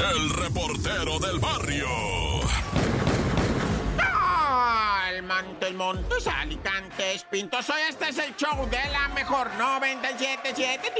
el reportero del barrio. Montes, Montes, Alicantes, Pintos. Hoy este es el show de la mejor 977.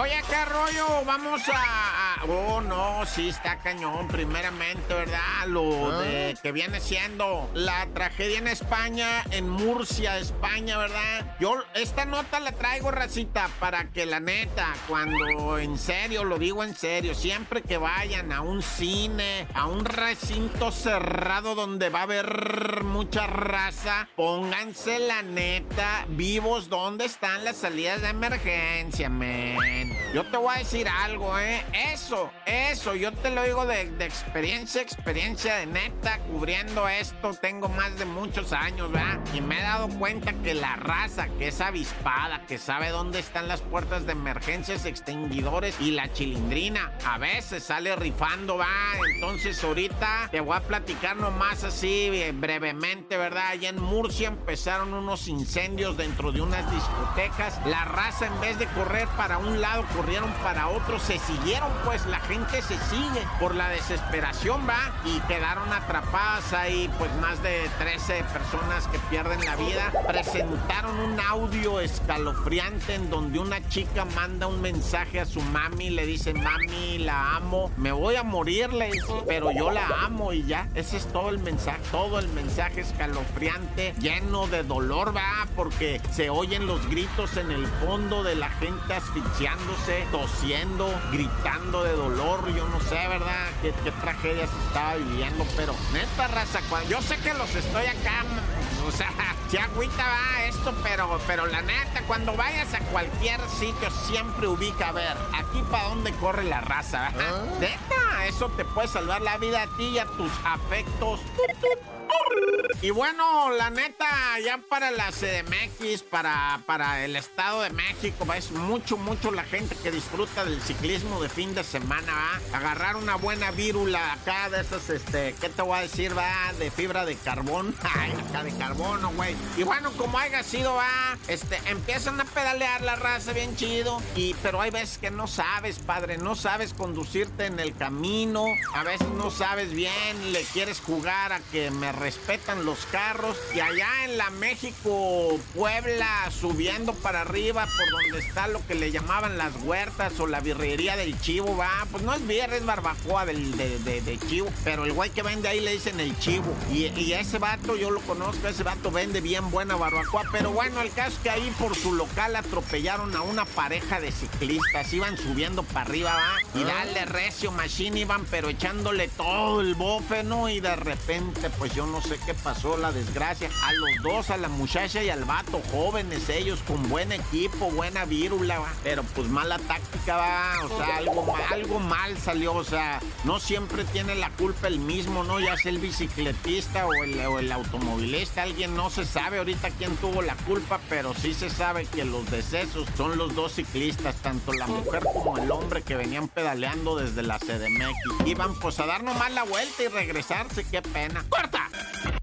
Oye, ¿qué rollo? Vamos a, a- Oh, no, sí está cañón. Primeramente, ¿verdad? Lo de que viene siendo la tragedia en España, en Murcia, España, ¿verdad? Yo esta nota la traigo, racita, para que la neta, cuando en serio, lo digo en serio, siempre que vayan a un cine, a un recinto cerrado donde va a haber mucha raza, pónganse la neta vivos donde están las salidas de emergencia, men. Yo te voy a decir algo, ¿eh? Eso, eso, yo te lo digo de, experiencia, experiencia de neta, cubriendo esto, tengo más de muchos años, ¿verdad? Y me he dado cuenta que la raza, que es avispada, que sabe dónde están las puertas de emergencias, extinguidores y la chilindrina, a veces sale rifando, va. Entonces ahorita te voy a platicar nomás así eh, brevemente, ¿verdad? Allá en Murcia empezaron unos incendios dentro de unas discotecas. La raza en vez de correr para un lado, corrieron para otro, se siguieron, pues la gente se sigue por la desesperación, va. Y quedaron atrapadas ahí, pues más de 13 personas que pierden la vida. Presentaron un audio escalofriante en donde una chica manda un mensaje a su mami, le dice, mami, la amo, me voy a morir, le dice, pero yo la amo y ya. Ese es todo el mensaje, todo el mensaje escalofriante, lleno de dolor, va, porque se oyen los gritos en el fondo de la gente tosiendo, gritando de dolor, yo no sé, ¿verdad? Qué, qué tragedia se estaba viviendo, pero neta raza, cuando yo sé que los estoy acá, mm, o sea, si agüita va esto, pero, pero la neta, cuando vayas a cualquier sitio, siempre ubica, a ver, aquí para dónde corre la raza, ¿verdad? Neta, eso te puede salvar la vida a ti y a tus afectos. Y bueno, la neta, ya para la CDMX, para, para el Estado de México, va, es mucho, mucho la gente que disfruta del ciclismo de fin de semana, va. Agarrar una buena vírula acá de esas, este, ¿qué te voy a decir, va? De fibra de carbón. Ay, acá de carbono, güey. Y bueno, como haya sido, va, este, empiezan a pedalear la raza bien chido. Y, pero hay veces que no sabes, padre, no sabes conducirte en el camino. A veces no sabes bien, le quieres jugar a que me respetan los carros. Y allá en la México, Puebla, subiendo para arriba, por donde está lo que le llamaban las huertas o la birrería del chivo, va. Pues no es birra, es barbacoa del, de, de- de chivo. Pero el güey que vende ahí le dicen el chivo. Y, y ese vato, yo lo conozco, ese vato vende bien buena barbacoa. Pero bueno, el caso es que ahí por su local atropellaron a una pareja de ciclistas. Iban subiendo para arriba, va. Y dale recio, machine, iban pero echándole todo el bofe, ¿no? Y de repente, pues yo no sé qué pasó, la desgracia. A los dos, a la muchacha y al vato, jóvenes ellos, con buen equipo, buena vírula. Pero pues mala táctica, va. O sea, algo, algo mal salió. O sea, no siempre tiene la culpa el mismo, ¿no? Ya sea el bicicletista o el, o el automovilista. Alguien no se sabe ahorita quién tuvo la culpa, pero sí se sabe que los decesos son los dos ciclistas, tanto la mujer como el hombre que venían pedaleando desde la CDMX. Iban pues a dar nomás la vuelta y regresarse, qué pena. ¡Corta!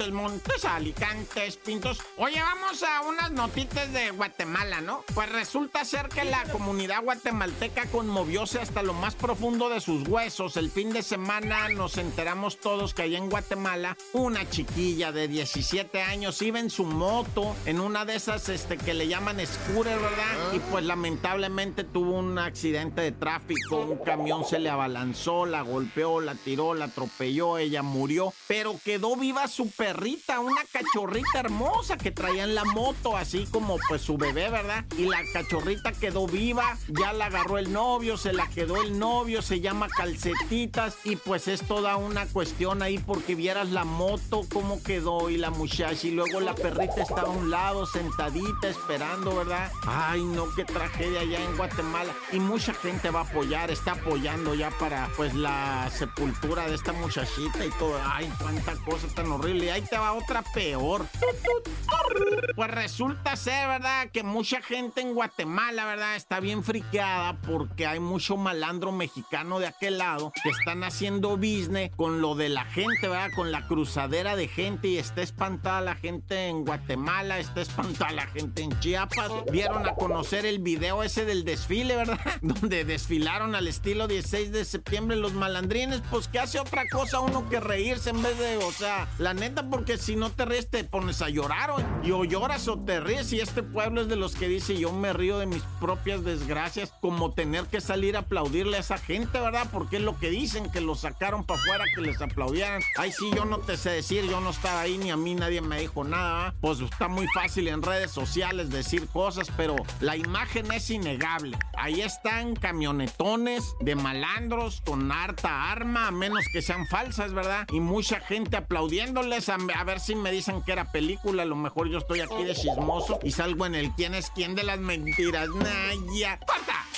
¡Gol! Mantes, Montes, Alicantes, Pintos. Oye, vamos a unas notitas de Guatemala, ¿no? Pues resulta ser que la comunidad guatemalteca conmovióse hasta lo más profundo de sus huesos. El fin de semana nos enteramos todos que allá en Guatemala una chiquilla de 17 años iba en su moto, en una de esas este, que le llaman scooter, ¿verdad? Y pues lamentablemente tuvo un accidente de tráfico, un camión se le abalanzó, la golpeó, la tiró, la atropelló, ella murió, pero quedó viva su perrita, una cachorrita hermosa que traía en la moto, así como pues su bebé, ¿verdad? Y la cachorrita quedó viva, ya la agarró el novio, se la quedó el novio, se llama calcetitas y pues es toda una cuestión ahí porque vieras la moto, cómo quedó y la muchacha y luego la perrita estaba a un lado sentadita esperando, ¿verdad? Ay, no, qué tragedia allá en Guatemala y mucha gente va a apoyar, está apoyando ya para pues la sepultura de esta muchachita y todo. Ay, cuánta cosa tan horrible. Y te va otra peor. Pues resulta ser, ¿verdad? Que mucha gente en Guatemala, ¿verdad? Está bien friqueada porque hay mucho malandro mexicano de aquel lado que están haciendo business con lo de la gente, ¿verdad? Con la cruzadera de gente y está espantada la gente en Guatemala, está espantada la gente en Chiapas. Vieron a conocer el video ese del desfile, ¿verdad? Donde desfilaron al estilo 16 de septiembre los malandrines. Pues que hace otra cosa uno que reírse en vez de, o sea, la neta, porque si no te ríes te pones a llorar, y o lloras o te ríes. Y este pueblo es de los que dice yo me río de mis propias desgracias, como tener que salir a aplaudirle a esa gente, ¿verdad? Porque es lo que dicen, que lo sacaron para afuera, que les aplaudieran. Ay, sí, yo no te sé decir, yo no estaba ahí, ni a mí nadie me dijo nada. Pues está muy fácil en redes sociales decir cosas, pero la imagen es innegable. Ahí están camionetones de malandros con harta arma, a menos que sean falsas, ¿verdad? Y mucha gente aplaudiéndoles a, ver si me dicen que era película. A lo mejor yo estoy aquí de chismoso y salgo en el quién es quién de las mentiras. Naya. ¡Corta!